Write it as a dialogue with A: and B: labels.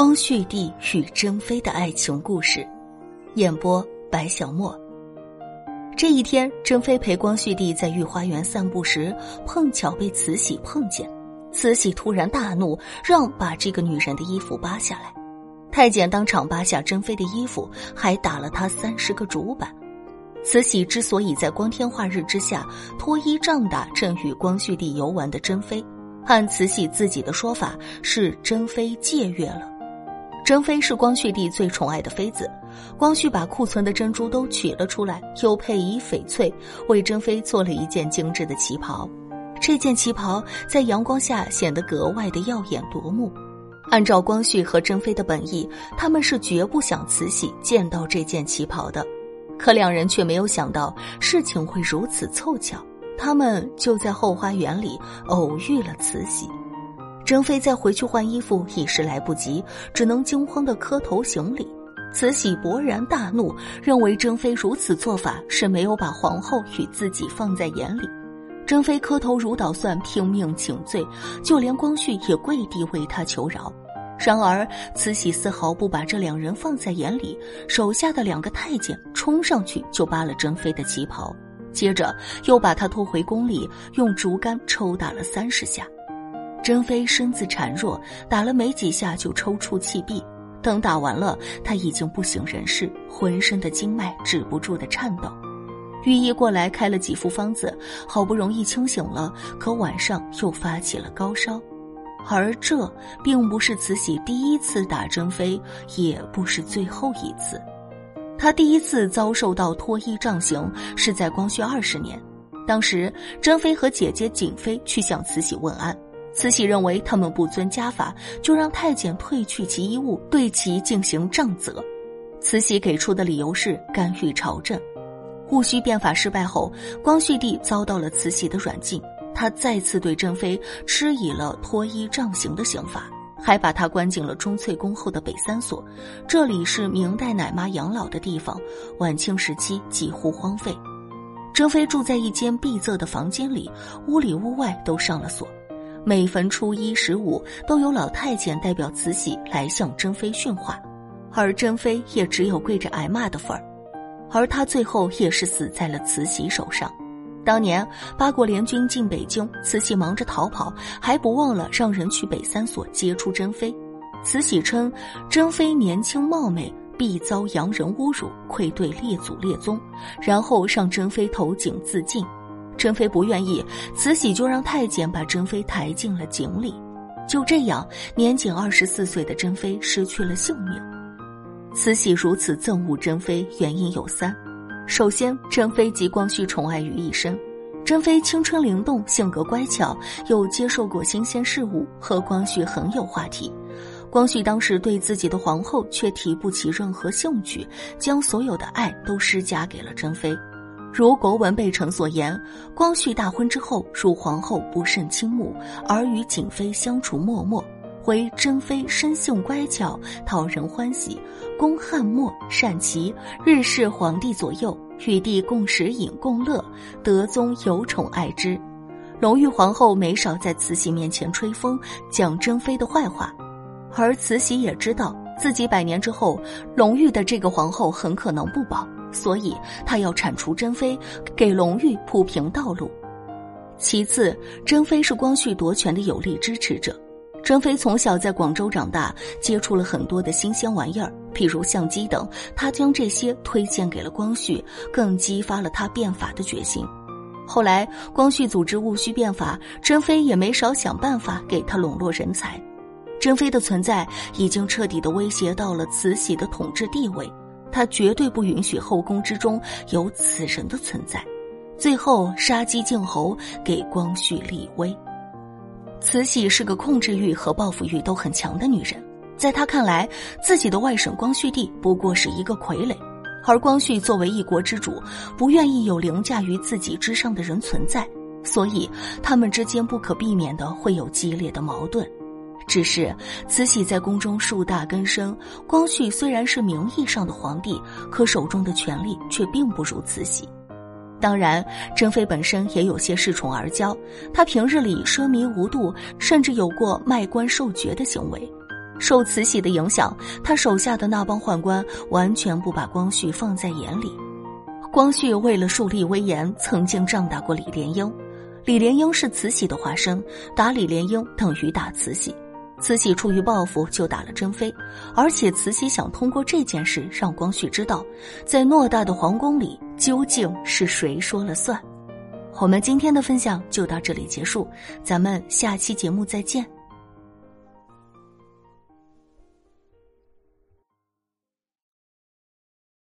A: 光绪帝与珍妃的爱情故事，演播白小沫。这一天，珍妃陪光绪帝在御花园散步时，碰巧被慈禧碰见。慈禧突然大怒，让把这个女人的衣服扒下来。太监当场扒下珍妃的衣服，还打了她三十个竹板。慈禧之所以在光天化日之下脱衣仗打正与光绪帝游玩的珍妃，按慈禧自己的说法，是珍妃僭越了。珍妃是光绪帝最宠爱的妃子，光绪把库存的珍珠都取了出来，又配以翡翠，为珍妃做了一件精致的旗袍。这件旗袍在阳光下显得格外的耀眼夺目。按照光绪和珍妃的本意，他们是绝不想慈禧见到这件旗袍的，可两人却没有想到事情会如此凑巧，他们就在后花园里偶遇了慈禧。珍妃再回去换衣服已是来不及，只能惊慌的磕头行礼。慈禧勃然大怒，认为珍妃如此做法是没有把皇后与自己放在眼里。珍妃磕头如捣蒜，拼命请罪，就连光绪也跪地为她求饶。然而慈禧丝毫不把这两人放在眼里，手下的两个太监冲上去就扒了珍妃的旗袍，接着又把她拖回宫里，用竹竿抽打了三十下。珍妃身子孱弱，打了没几下就抽搐气闭。等打完了，她已经不省人事，浑身的经脉止不住的颤抖。御医过来开了几副方子，好不容易清醒了，可晚上又发起了高烧。而这并不是慈禧第一次打珍妃，也不是最后一次。她第一次遭受到脱衣杖刑是在光绪二十年，当时珍妃和姐姐瑾妃去向慈禧问安。慈禧认为他们不遵家法，就让太监褪去其衣物，对其进行杖责。慈禧给出的理由是干预朝政。戊戌变法失败后，光绪帝遭到了慈禧的软禁，他再次对珍妃施以了脱衣杖刑的刑罚，还把她关进了钟粹宫后的北三所，这里是明代奶妈养老的地方，晚清时期几乎荒废。珍妃住在一间闭塞的房间里，屋里屋外都上了锁。每逢初一、十五，都有老太监代表慈禧来向珍妃训话，而珍妃也只有跪着挨骂的份儿。而她最后也是死在了慈禧手上。当年八国联军进北京，慈禧忙着逃跑，还不忘了让人去北三所接出珍妃。慈禧称珍妃年轻貌美，必遭洋人侮辱，愧对列祖列宗，然后让珍妃投井自尽。珍妃不愿意，慈禧就让太监把珍妃抬进了井里。就这样，年仅二十四岁的珍妃失去了性命。慈禧如此憎恶珍妃，原因有三：首先，珍妃集光绪宠爱于一身。珍妃青春灵动，性格乖巧，又接受过新鲜事物，和光绪很有话题。光绪当时对自己的皇后却提不起任何兴趣，将所有的爱都施加给了珍妃。如国文备臣所言，光绪大婚之后，入皇后不甚倾慕，而与瑾妃相处默默。唯珍妃生性乖巧，讨人欢喜，工翰墨，善棋，日侍皇帝左右，与帝共食饮共乐，德宗尤宠爱之。隆裕皇后没少在慈禧面前吹风，讲珍妃的坏话，而慈禧也知道自己百年之后，隆裕的这个皇后很可能不保。所以，他要铲除珍妃，给隆裕铺平道路。其次，珍妃是光绪夺权的有力支持者。珍妃从小在广州长大，接触了很多的新鲜玩意儿，譬如相机等。她将这些推荐给了光绪，更激发了他变法的决心。后来，光绪组织戊戌变法，珍妃也没少想办法给他笼络人才。珍妃的存在已经彻底的威胁到了慈禧的统治地位。他绝对不允许后宫之中有此人的存在，最后杀鸡儆猴，给光绪立威。慈禧是个控制欲和报复欲都很强的女人，在她看来，自己的外甥光绪帝不过是一个傀儡，而光绪作为一国之主，不愿意有凌驾于自己之上的人存在，所以他们之间不可避免的会有激烈的矛盾。只是慈禧在宫中树大根深，光绪虽然是名义上的皇帝，可手中的权力却并不如慈禧。当然，珍妃本身也有些恃宠而骄，她平日里奢靡无度，甚至有过卖官受爵的行为。受慈禧的影响，他手下的那帮宦官完全不把光绪放在眼里。光绪为了树立威严，曾经仗打过李莲英。李莲英是慈禧的化身，打李莲英等于打慈禧。慈禧出于报复，就打了珍妃，而且慈禧想通过这件事让光绪知道，在偌大的皇宫里究竟是谁说了算。我们今天的分享就到这里结束，咱们下期节目再见。